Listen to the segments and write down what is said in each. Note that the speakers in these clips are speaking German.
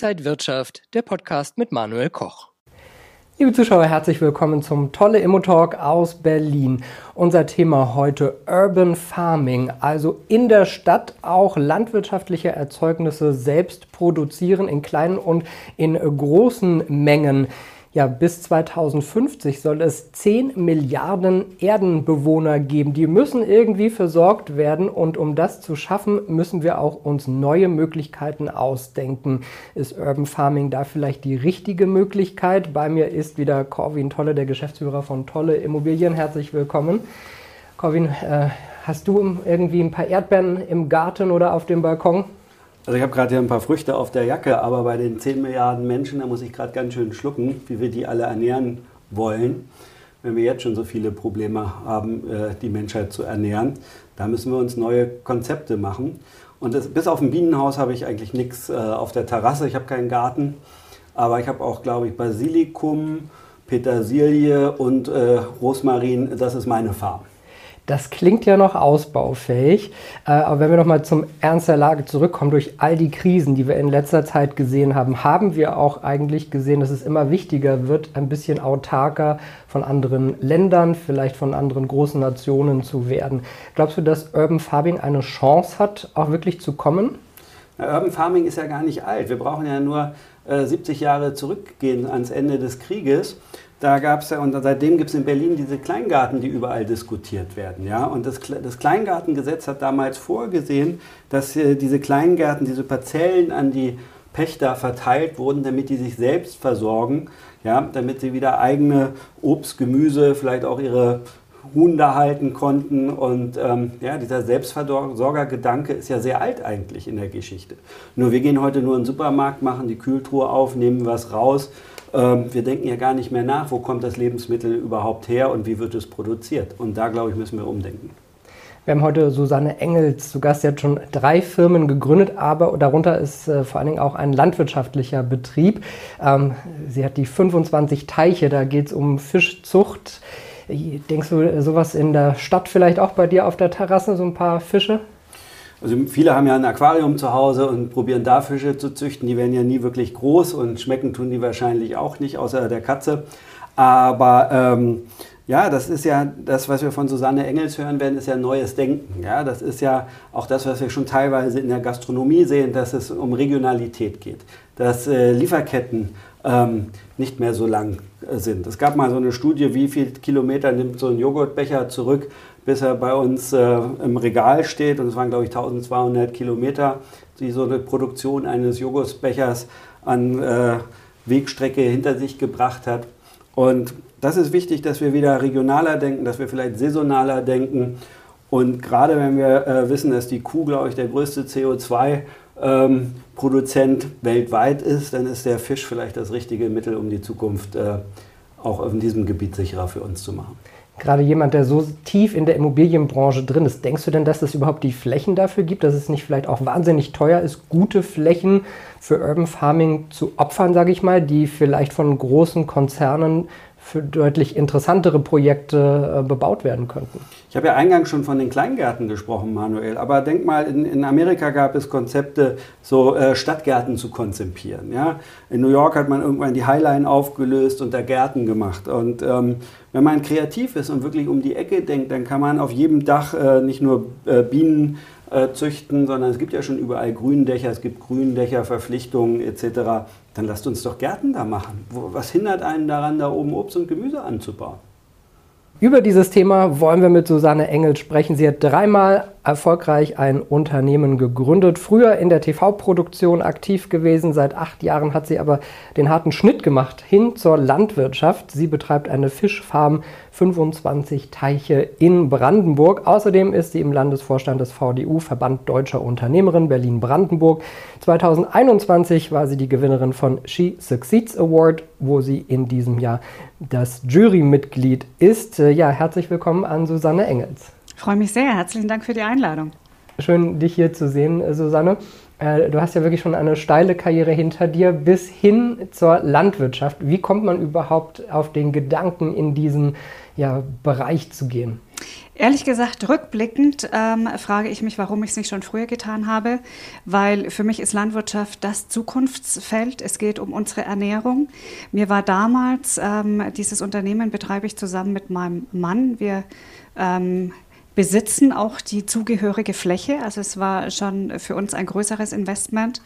Inside Wirtschaft, der Podcast mit Manuel Koch. Liebe Zuschauer, herzlich willkommen zum Tolle Immo Talk aus Berlin. Unser Thema heute Urban Farming, also in der Stadt auch landwirtschaftliche Erzeugnisse selbst produzieren in kleinen und in großen Mengen. Ja, bis 2050 soll es 10 Milliarden Erdenbewohner geben. Die müssen irgendwie versorgt werden und um das zu schaffen, müssen wir auch uns neue Möglichkeiten ausdenken. Ist Urban Farming da vielleicht die richtige Möglichkeit? Bei mir ist wieder Corwin Tolle, der Geschäftsführer von Tolle Immobilien. Herzlich willkommen. Corwin, äh, hast du irgendwie ein paar Erdbeeren im Garten oder auf dem Balkon? Also ich habe gerade hier ein paar Früchte auf der Jacke, aber bei den 10 Milliarden Menschen, da muss ich gerade ganz schön schlucken, wie wir die alle ernähren wollen. Wenn wir jetzt schon so viele Probleme haben, äh, die Menschheit zu ernähren, da müssen wir uns neue Konzepte machen. Und das, bis auf ein Bienenhaus habe ich eigentlich nichts äh, auf der Terrasse. Ich habe keinen Garten, aber ich habe auch, glaube ich, Basilikum, Petersilie und äh, Rosmarin. Das ist meine Farm. Das klingt ja noch ausbaufähig, äh, aber wenn wir nochmal zum Ernst der Lage zurückkommen, durch all die Krisen, die wir in letzter Zeit gesehen haben, haben wir auch eigentlich gesehen, dass es immer wichtiger wird, ein bisschen autarker von anderen Ländern, vielleicht von anderen großen Nationen zu werden. Glaubst du, dass Urban Farming eine Chance hat, auch wirklich zu kommen? Urban Farming ist ja gar nicht alt. Wir brauchen ja nur 70 äh, Jahre zurückgehen ans Ende des Krieges. Da gab es ja, und seitdem gibt es in Berlin diese Kleingarten, die überall diskutiert werden. Ja? Und das, das Kleingartengesetz hat damals vorgesehen, dass äh, diese Kleingärten, diese Parzellen an die Pächter verteilt wurden, damit die sich selbst versorgen, ja? damit sie wieder eigene Obst, Gemüse, vielleicht auch ihre Huhn da halten konnten. Und ähm, ja, dieser Selbstversorgergedanke ist ja sehr alt eigentlich in der Geschichte. Nur wir gehen heute nur in den Supermarkt, machen die Kühltruhe auf, nehmen was raus wir denken ja gar nicht mehr nach, wo kommt das Lebensmittel überhaupt her und wie wird es produziert. Und da, glaube ich, müssen wir umdenken. Wir haben heute Susanne Engels zu Gast. Sie hat schon drei Firmen gegründet, aber darunter ist äh, vor allen Dingen auch ein landwirtschaftlicher Betrieb. Ähm, sie hat die 25 Teiche, da geht es um Fischzucht. Denkst du, sowas in der Stadt vielleicht auch bei dir auf der Terrasse, so ein paar Fische? Also viele haben ja ein Aquarium zu Hause und probieren da Fische zu züchten. Die werden ja nie wirklich groß und schmecken tun die wahrscheinlich auch nicht, außer der Katze. Aber ähm, ja, das ist ja das, was wir von Susanne Engels hören werden, ist ja neues Denken. Ja, das ist ja auch das, was wir schon teilweise in der Gastronomie sehen, dass es um Regionalität geht, dass äh, Lieferketten ähm, nicht mehr so lang äh, sind. Es gab mal so eine Studie, wie viel Kilometer nimmt so ein Joghurtbecher zurück bis er bei uns äh, im Regal steht. Und es waren, glaube ich, 1200 Kilometer, die so eine Produktion eines Joghurtbechers an äh, Wegstrecke hinter sich gebracht hat. Und das ist wichtig, dass wir wieder regionaler denken, dass wir vielleicht saisonaler denken. Und gerade wenn wir äh, wissen, dass die Kuh, glaube ich, der größte CO2-Produzent ähm, weltweit ist, dann ist der Fisch vielleicht das richtige Mittel, um die Zukunft äh, auch in diesem Gebiet sicherer für uns zu machen gerade jemand, der so tief in der Immobilienbranche drin ist, denkst du denn, dass es überhaupt die Flächen dafür gibt, dass es nicht vielleicht auch wahnsinnig teuer ist, gute Flächen für Urban Farming zu opfern, sage ich mal, die vielleicht von großen Konzernen für deutlich interessantere Projekte äh, bebaut werden könnten. Ich habe ja eingangs schon von den Kleingärten gesprochen, Manuel, aber denk mal, in, in Amerika gab es Konzepte, so äh, Stadtgärten zu konzipieren. Ja? In New York hat man irgendwann die Highline aufgelöst und da Gärten gemacht. Und ähm, wenn man kreativ ist und wirklich um die Ecke denkt, dann kann man auf jedem Dach äh, nicht nur äh, Bienen äh, züchten, sondern es gibt ja schon überall Gründächer, es gibt Gründächer, Verpflichtungen etc. Dann lasst uns doch Gärten da machen. Was hindert einen daran, da oben Obst und Gemüse anzubauen? Über dieses Thema wollen wir mit Susanne Engels sprechen. Sie hat dreimal erfolgreich ein Unternehmen gegründet, früher in der TV-Produktion aktiv gewesen. Seit acht Jahren hat sie aber den harten Schnitt gemacht hin zur Landwirtschaft. Sie betreibt eine Fischfarm, 25 Teiche in Brandenburg. Außerdem ist sie im Landesvorstand des VDU, Verband Deutscher Unternehmerinnen Berlin-Brandenburg. 2021 war sie die Gewinnerin von She Succeeds Award, wo sie in diesem Jahr das Jurymitglied ist. Ja, herzlich willkommen an Susanne Engels. Ich freue mich sehr. Herzlichen Dank für die Einladung. Schön, dich hier zu sehen, Susanne. Äh, du hast ja wirklich schon eine steile Karriere hinter dir bis hin zur Landwirtschaft. Wie kommt man überhaupt auf den Gedanken, in diesen ja, Bereich zu gehen? Ehrlich gesagt, rückblickend ähm, frage ich mich, warum ich es nicht schon früher getan habe, weil für mich ist Landwirtschaft das Zukunftsfeld. Es geht um unsere Ernährung. Mir war damals, ähm, dieses Unternehmen betreibe ich zusammen mit meinem Mann. Wir ähm, besitzen auch die zugehörige Fläche. Also es war schon für uns ein größeres Investment.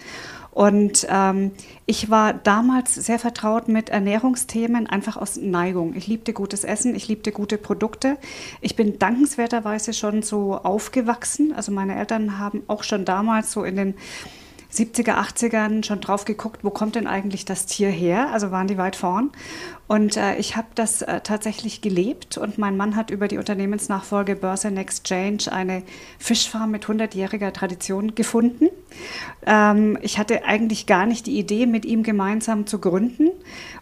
Und ähm, ich war damals sehr vertraut mit Ernährungsthemen, einfach aus Neigung. Ich liebte gutes Essen, ich liebte gute Produkte. Ich bin dankenswerterweise schon so aufgewachsen. Also meine Eltern haben auch schon damals so in den 70er, 80ern schon drauf geguckt, wo kommt denn eigentlich das Tier her? Also waren die weit vorn. Und äh, ich habe das äh, tatsächlich gelebt und mein Mann hat über die Unternehmensnachfolge Börse Next Change eine Fischfarm mit 100-jähriger Tradition gefunden. Ähm, ich hatte eigentlich gar nicht die Idee, mit ihm gemeinsam zu gründen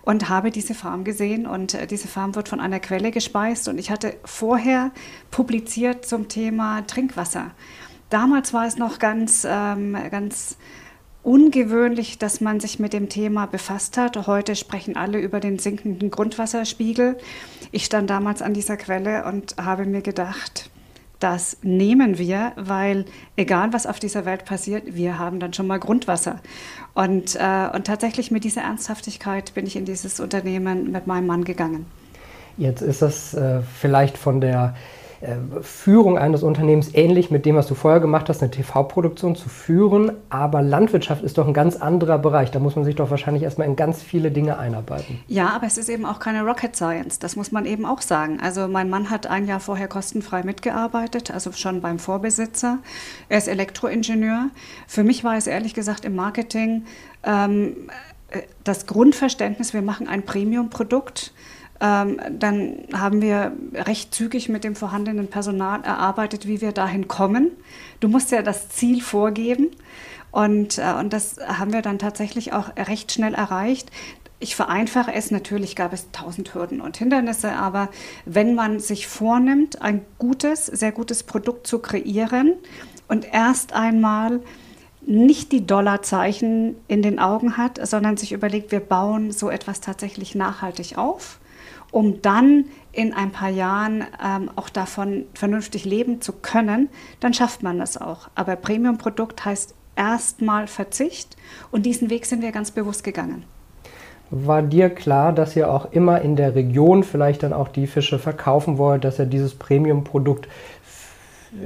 und habe diese Farm gesehen und äh, diese Farm wird von einer Quelle gespeist und ich hatte vorher publiziert zum Thema Trinkwasser. Damals war es noch ganz, ähm, ganz ungewöhnlich, dass man sich mit dem Thema befasst hat. Heute sprechen alle über den sinkenden Grundwasserspiegel. Ich stand damals an dieser Quelle und habe mir gedacht, das nehmen wir, weil egal was auf dieser Welt passiert, wir haben dann schon mal Grundwasser. Und, äh, und tatsächlich mit dieser Ernsthaftigkeit bin ich in dieses Unternehmen mit meinem Mann gegangen. Jetzt ist das äh, vielleicht von der Führung eines Unternehmens ähnlich mit dem, was du vorher gemacht hast, eine TV-Produktion zu führen. Aber Landwirtschaft ist doch ein ganz anderer Bereich. Da muss man sich doch wahrscheinlich erstmal in ganz viele Dinge einarbeiten. Ja, aber es ist eben auch keine Rocket Science. Das muss man eben auch sagen. Also mein Mann hat ein Jahr vorher kostenfrei mitgearbeitet, also schon beim Vorbesitzer. Er ist Elektroingenieur. Für mich war es ehrlich gesagt im Marketing ähm, äh, das Grundverständnis, wir machen ein Premium-Produkt ähm, dann haben wir recht zügig mit dem vorhandenen Personal erarbeitet, wie wir dahin kommen. Du musst ja das Ziel vorgeben. Und, äh, und das haben wir dann tatsächlich auch recht schnell erreicht. Ich vereinfache es, natürlich gab es tausend Hürden und Hindernisse, aber wenn man sich vornimmt, ein gutes, sehr gutes Produkt zu kreieren und erst einmal nicht die Dollarzeichen in den Augen hat, sondern sich überlegt, wir bauen so etwas tatsächlich nachhaltig auf um dann in ein paar Jahren ähm, auch davon vernünftig leben zu können, dann schafft man das auch. Aber Premium-Produkt heißt erstmal Verzicht und diesen Weg sind wir ganz bewusst gegangen. War dir klar, dass ihr auch immer in der Region vielleicht dann auch die Fische verkaufen wollt, dass ihr dieses Premium-Produkt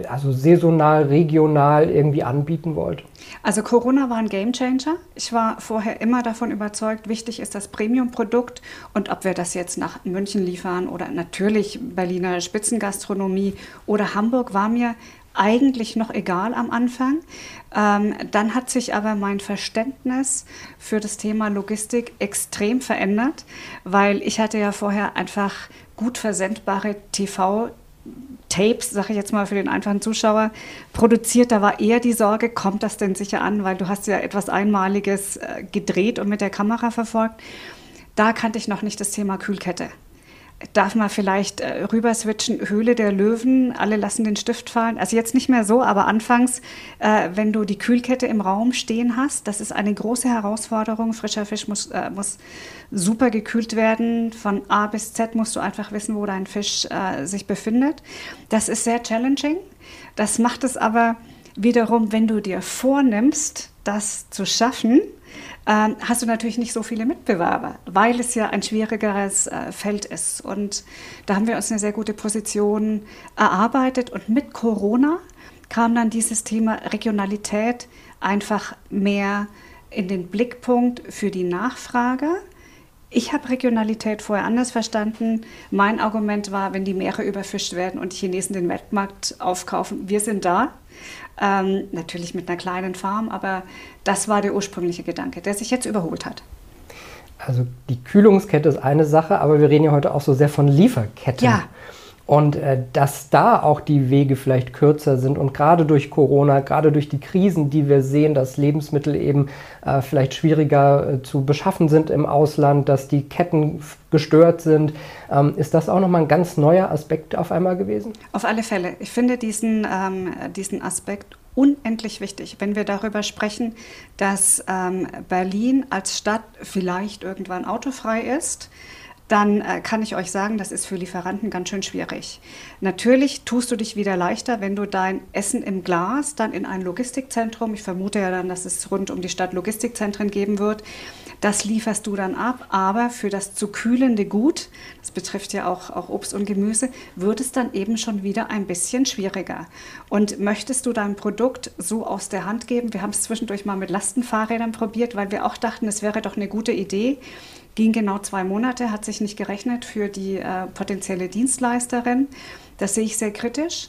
also saisonal, regional irgendwie anbieten wollt? Also Corona war ein Gamechanger. Ich war vorher immer davon überzeugt, wichtig ist das Premium-Produkt und ob wir das jetzt nach München liefern oder natürlich Berliner Spitzengastronomie oder Hamburg war mir eigentlich noch egal am Anfang. Ähm, dann hat sich aber mein Verständnis für das Thema Logistik extrem verändert, weil ich hatte ja vorher einfach gut versendbare TV Tapes, sage ich jetzt mal für den einfachen Zuschauer, produziert. Da war eher die Sorge, kommt das denn sicher an, weil du hast ja etwas Einmaliges äh, gedreht und mit der Kamera verfolgt. Da kannte ich noch nicht das Thema Kühlkette darf man vielleicht äh, rüber switchen, Höhle der Löwen, alle lassen den Stift fallen. Also jetzt nicht mehr so, aber anfangs, äh, wenn du die Kühlkette im Raum stehen hast, das ist eine große Herausforderung. Frischer Fisch muss, äh, muss super gekühlt werden. Von A bis Z musst du einfach wissen, wo dein Fisch äh, sich befindet. Das ist sehr challenging. Das macht es aber wiederum, wenn du dir vornimmst, das zu schaffen, ähm, hast du natürlich nicht so viele Mitbewerber, weil es ja ein schwierigeres äh, Feld ist. Und da haben wir uns eine sehr gute Position erarbeitet. Und mit Corona kam dann dieses Thema Regionalität einfach mehr in den Blickpunkt für die Nachfrage. Ich habe Regionalität vorher anders verstanden. Mein Argument war, wenn die Meere überfischt werden und die Chinesen den Weltmarkt aufkaufen, wir sind da. Ähm, natürlich mit einer kleinen Farm, aber das war der ursprüngliche Gedanke, der sich jetzt überholt hat. Also die Kühlungskette ist eine Sache, aber wir reden ja heute auch so sehr von Lieferketten. Ja. Und äh, dass da auch die Wege vielleicht kürzer sind und gerade durch Corona, gerade durch die Krisen, die wir sehen, dass Lebensmittel eben äh, vielleicht schwieriger äh, zu beschaffen sind im Ausland, dass die Ketten gestört sind, ähm, ist das auch nochmal ein ganz neuer Aspekt auf einmal gewesen? Auf alle Fälle. Ich finde diesen, ähm, diesen Aspekt unendlich wichtig, wenn wir darüber sprechen, dass ähm, Berlin als Stadt vielleicht irgendwann autofrei ist dann äh, kann ich euch sagen, das ist für Lieferanten ganz schön schwierig. Natürlich tust du dich wieder leichter, wenn du dein Essen im Glas dann in ein Logistikzentrum, ich vermute ja dann, dass es rund um die Stadt Logistikzentren geben wird, das lieferst du dann ab, aber für das zu kühlende Gut, das betrifft ja auch, auch Obst und Gemüse, wird es dann eben schon wieder ein bisschen schwieriger. Und möchtest du dein Produkt so aus der Hand geben? Wir haben es zwischendurch mal mit Lastenfahrrädern probiert, weil wir auch dachten, es wäre doch eine gute Idee. Ging genau zwei Monate, hat sich nicht gerechnet für die äh, potenzielle Dienstleisterin. Das sehe ich sehr kritisch.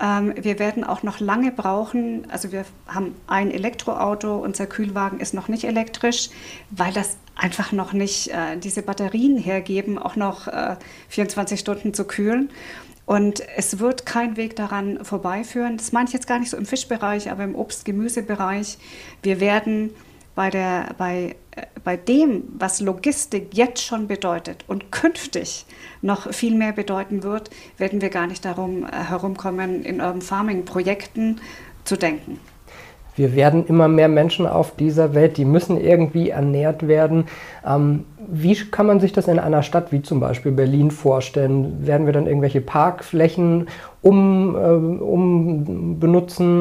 Ähm, wir werden auch noch lange brauchen, also wir haben ein Elektroauto, unser Kühlwagen ist noch nicht elektrisch, weil das einfach noch nicht äh, diese Batterien hergeben, auch noch äh, 24 Stunden zu kühlen. Und es wird kein Weg daran vorbeiführen. Das meine ich jetzt gar nicht so im Fischbereich, aber im Obst-Gemüsebereich. Wir werden bei, der, bei, äh, bei dem, was Logistik jetzt schon bedeutet und künftig noch viel mehr bedeuten wird, werden wir gar nicht darum äh, herumkommen, in Urban Farming Projekten zu denken. Wir werden immer mehr Menschen auf dieser Welt, die müssen irgendwie ernährt werden. Ähm, wie kann man sich das in einer Stadt wie zum Beispiel Berlin vorstellen? Werden wir dann irgendwelche Parkflächen um, äh, um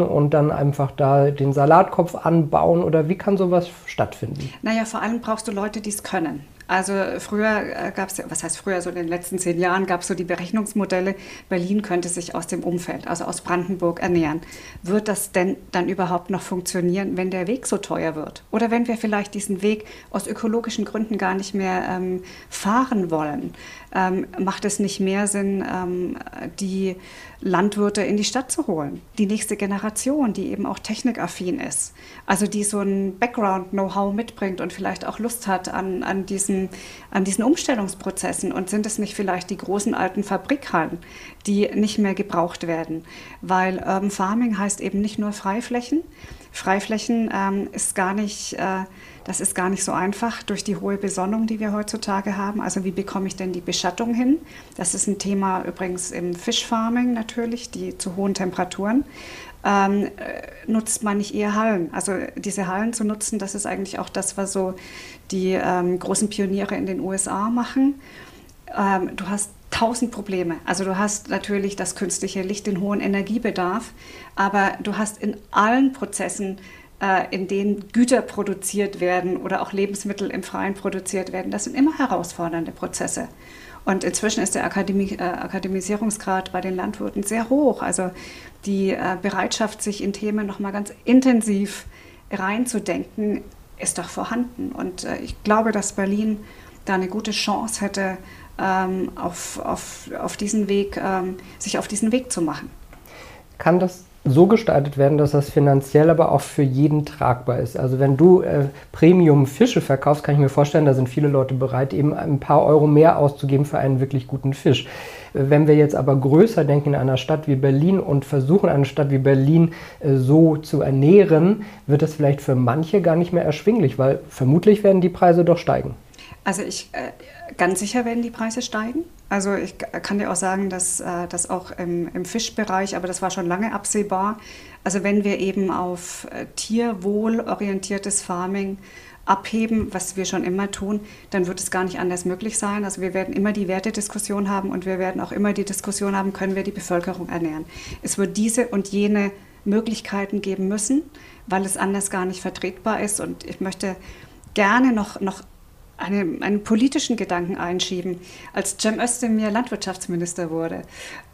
und dann einfach da den Salatkopf anbauen oder wie kann sowas stattfinden? Naja, vor allem brauchst du Leute, die es können. Also früher äh, gab es, was heißt früher, so in den letzten zehn Jahren gab es so die Berechnungsmodelle, Berlin könnte sich aus dem Umfeld, also aus Brandenburg ernähren. Wird das denn dann überhaupt noch funktionieren, wenn der Weg so teuer wird? Oder wenn wir vielleicht diesen Weg aus ökologischen Gründen gar nicht mehr ähm, fahren wollen? ähm, macht es nicht mehr Sinn, ähm, die Landwirte in die Stadt zu holen. Die nächste Generation, die eben auch technikaffin ist, also die so ein Background-Know-how mitbringt und vielleicht auch Lust hat an, an, diesen, an diesen Umstellungsprozessen. Und sind es nicht vielleicht die großen alten Fabrikhallen, die nicht mehr gebraucht werden? Weil Urban Farming heißt eben nicht nur Freiflächen. Freiflächen ähm, ist gar nicht... Äh, das ist gar nicht so einfach durch die hohe Besonnung, die wir heutzutage haben. Also wie bekomme ich denn die Beschattung hin? Das ist ein Thema übrigens im Fischfarming natürlich, die zu hohen Temperaturen. Ähm, äh, nutzt man nicht eher Hallen? Also diese Hallen zu nutzen, das ist eigentlich auch das, was so die ähm, großen Pioniere in den USA machen. Ähm, du hast tausend Probleme. Also du hast natürlich das künstliche Licht, den hohen Energiebedarf, aber du hast in allen Prozessen in denen Güter produziert werden oder auch Lebensmittel im Freien produziert werden. Das sind immer herausfordernde Prozesse. Und inzwischen ist der Akademie, äh, Akademisierungsgrad bei den Landwirten sehr hoch. Also die äh, Bereitschaft, sich in Themen nochmal ganz intensiv reinzudenken, ist doch vorhanden. Und äh, ich glaube, dass Berlin da eine gute Chance hätte, ähm, auf, auf, auf diesen Weg, ähm, sich auf diesen Weg zu machen. Kann das so gestaltet werden, dass das finanziell aber auch für jeden tragbar ist. Also wenn du äh, Premium-Fische verkaufst, kann ich mir vorstellen, da sind viele Leute bereit, eben ein paar Euro mehr auszugeben für einen wirklich guten Fisch. Wenn wir jetzt aber größer denken in einer Stadt wie Berlin und versuchen, eine Stadt wie Berlin äh, so zu ernähren, wird das vielleicht für manche gar nicht mehr erschwinglich, weil vermutlich werden die Preise doch steigen. Also ich äh, ganz sicher werden die Preise steigen. Also ich kann dir auch sagen, dass äh, das auch im, im, Fischbereich, aber das war schon lange absehbar. Also wenn wir eben auf äh, tierwohlorientiertes Farming abheben, was wir schon immer tun, dann wird es gar nicht anders möglich sein. Also wir werden immer die Wertediskussion haben und wir werden auch immer die Diskussion haben, können wir die Bevölkerung ernähren. Es wird diese und jene Möglichkeiten geben müssen, weil es anders gar nicht vertretbar ist. Und ich möchte gerne noch, noch eine, einen politischen Gedanken einschieben. Als Cem Özdemir Landwirtschaftsminister wurde,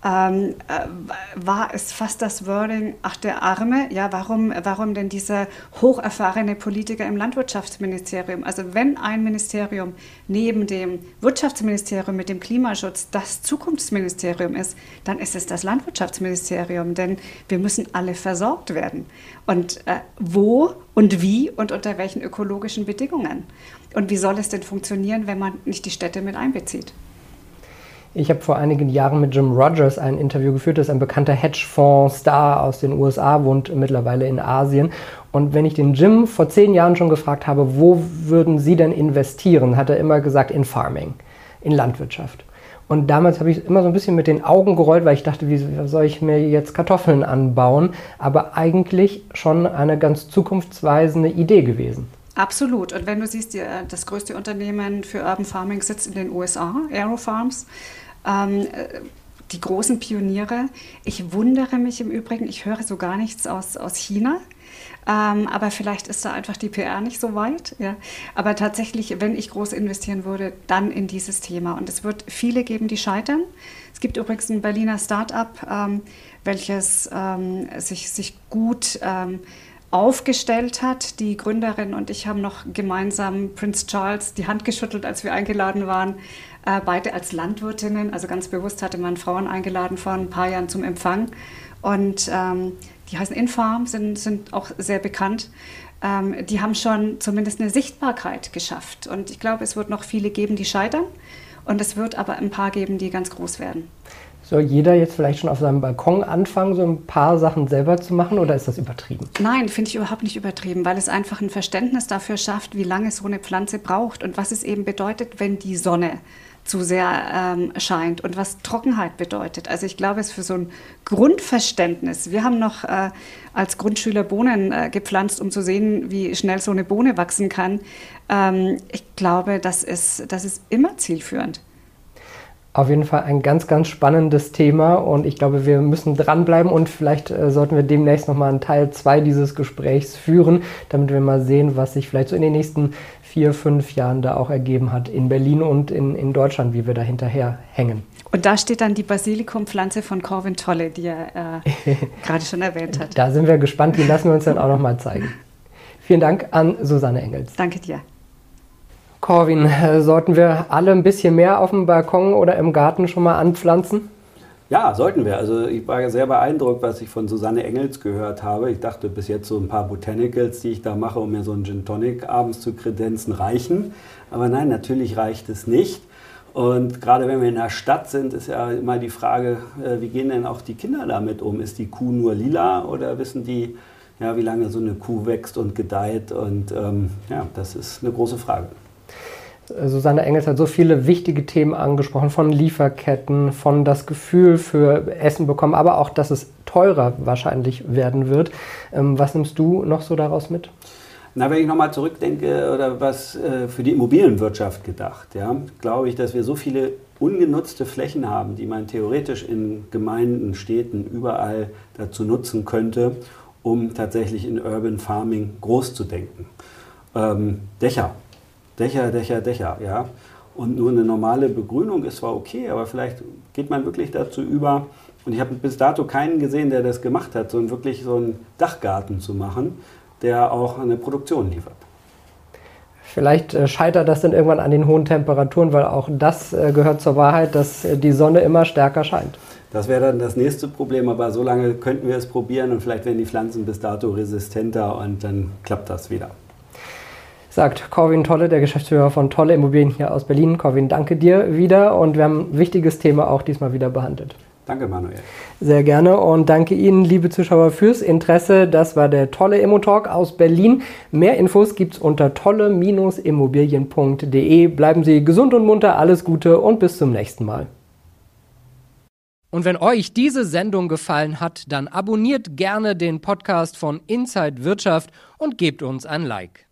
ähm, äh, war es fast das Wording, ach der Arme, ja, warum, warum denn dieser hocherfahrene Politiker im Landwirtschaftsministerium? Also wenn ein Ministerium neben dem Wirtschaftsministerium mit dem Klimaschutz das Zukunftsministerium ist, dann ist es das Landwirtschaftsministerium, denn wir müssen alle versorgt werden. Und äh, wo und wie und unter welchen ökologischen Bedingungen? Und wie soll es denn funktionieren, wenn man nicht die Städte mit einbezieht? Ich habe vor einigen Jahren mit Jim Rogers ein Interview geführt, das ist ein bekannter Hedgefonds-Star aus den USA, wohnt mittlerweile in Asien. Und wenn ich den Jim vor zehn Jahren schon gefragt habe, wo würden Sie denn investieren, hat er immer gesagt, in Farming, in Landwirtschaft. Und damals habe ich immer so ein bisschen mit den Augen gerollt, weil ich dachte, wie soll ich mir jetzt Kartoffeln anbauen? Aber eigentlich schon eine ganz zukunftsweisende Idee gewesen. Absolut. Und wenn du siehst, das größte Unternehmen für Urban Farming sitzt in den USA, Aerofarms. Ähm, die großen Pioniere. Ich wundere mich im Übrigen, ich höre so gar nichts aus, aus China. Ähm, aber vielleicht ist da einfach die PR nicht so weit. Ja. Aber tatsächlich, wenn ich groß investieren würde, dann in dieses Thema. Und es wird viele geben, die scheitern. Es gibt übrigens ein Berliner Start-up, ähm, welches ähm, sich, sich gut ähm, aufgestellt hat. Die Gründerin und ich haben noch gemeinsam Prince Charles die Hand geschüttelt, als wir eingeladen waren. Äh, beide als Landwirtinnen, also ganz bewusst hatte man Frauen eingeladen vor ein paar Jahren zum Empfang. Und ähm, die heißen Infarm, sind, sind auch sehr bekannt. Ähm, die haben schon zumindest eine Sichtbarkeit geschafft. Und ich glaube, es wird noch viele geben, die scheitern. Und es wird aber ein paar geben, die ganz groß werden. Soll jeder jetzt vielleicht schon auf seinem Balkon anfangen, so ein paar Sachen selber zu machen oder ist das übertrieben? Nein, finde ich überhaupt nicht übertrieben, weil es einfach ein Verständnis dafür schafft, wie lange so eine Pflanze braucht und was es eben bedeutet, wenn die Sonne zu sehr ähm, scheint und was Trockenheit bedeutet. Also ich glaube, es ist für so ein Grundverständnis. Wir haben noch äh, als Grundschüler Bohnen äh, gepflanzt, um zu sehen, wie schnell so eine Bohne wachsen kann. Ähm, ich glaube, das ist, das ist immer zielführend. Auf jeden Fall ein ganz, ganz spannendes Thema und ich glaube, wir müssen dranbleiben und vielleicht äh, sollten wir demnächst nochmal einen Teil 2 dieses Gesprächs führen, damit wir mal sehen, was sich vielleicht so in den nächsten vier, fünf Jahren da auch ergeben hat in Berlin und in, in Deutschland, wie wir da hinterher hängen. Und da steht dann die Basilikumpflanze von Corvin Tolle, die er äh, gerade schon erwähnt hat. Da sind wir gespannt, die lassen wir uns dann auch nochmal zeigen. Vielen Dank an Susanne Engels. Danke dir. Corwin, äh, sollten wir alle ein bisschen mehr auf dem Balkon oder im Garten schon mal anpflanzen? Ja, sollten wir. Also ich war sehr beeindruckt, was ich von Susanne Engels gehört habe. Ich dachte bis jetzt so ein paar Botanicals, die ich da mache, um mir so einen Gin Tonic abends zu kredenzen, reichen. Aber nein, natürlich reicht es nicht. Und gerade wenn wir in der Stadt sind, ist ja immer die Frage, äh, wie gehen denn auch die Kinder damit um? Ist die Kuh nur lila oder wissen die, ja, wie lange so eine Kuh wächst und gedeiht? Und ähm, ja, das ist eine große Frage. Susanne Engels hat so viele wichtige Themen angesprochen, von Lieferketten, von das Gefühl für Essen bekommen, aber auch, dass es teurer wahrscheinlich werden wird. Ähm, was nimmst du noch so daraus mit? Na, wenn ich nochmal zurückdenke oder was äh, für die Immobilienwirtschaft gedacht, ja, glaube ich, dass wir so viele ungenutzte Flächen haben, die man theoretisch in Gemeinden, Städten, überall dazu nutzen könnte, um tatsächlich in Urban Farming groß zu denken. Ähm, Dächer, Dächer, Dächer, Dächer, ja. Und nur eine normale Begrünung ist zwar okay, aber vielleicht geht man wirklich dazu über, und ich habe bis dato keinen gesehen, der das gemacht hat, so wirklich so einen Dachgarten zu machen, der auch eine Produktion liefert. Vielleicht äh, scheitert das dann irgendwann an den hohen Temperaturen, weil auch das äh, gehört zur Wahrheit, dass äh, die Sonne immer stärker scheint. Das wäre dann das nächste Problem, aber so lange könnten wir es probieren und vielleicht werden die Pflanzen bis dato resistenter und dann klappt das wieder sagt Corwin Tolle, der Geschäftsführer von Tolle Immobilien hier aus Berlin. Corwin, danke dir wieder und wir haben ein wichtiges Thema auch diesmal wieder behandelt. Danke, Manuel. Sehr gerne und danke Ihnen, liebe Zuschauer, fürs Interesse. Das war der tolle Immotalk aus Berlin. Mehr Infos gibt's unter tolle-immobilien.de. Bleiben Sie gesund und munter, alles Gute und bis zum nächsten Mal. Und wenn euch diese Sendung gefallen hat, dann abonniert gerne den Podcast von Inside Wirtschaft und gebt uns ein Like.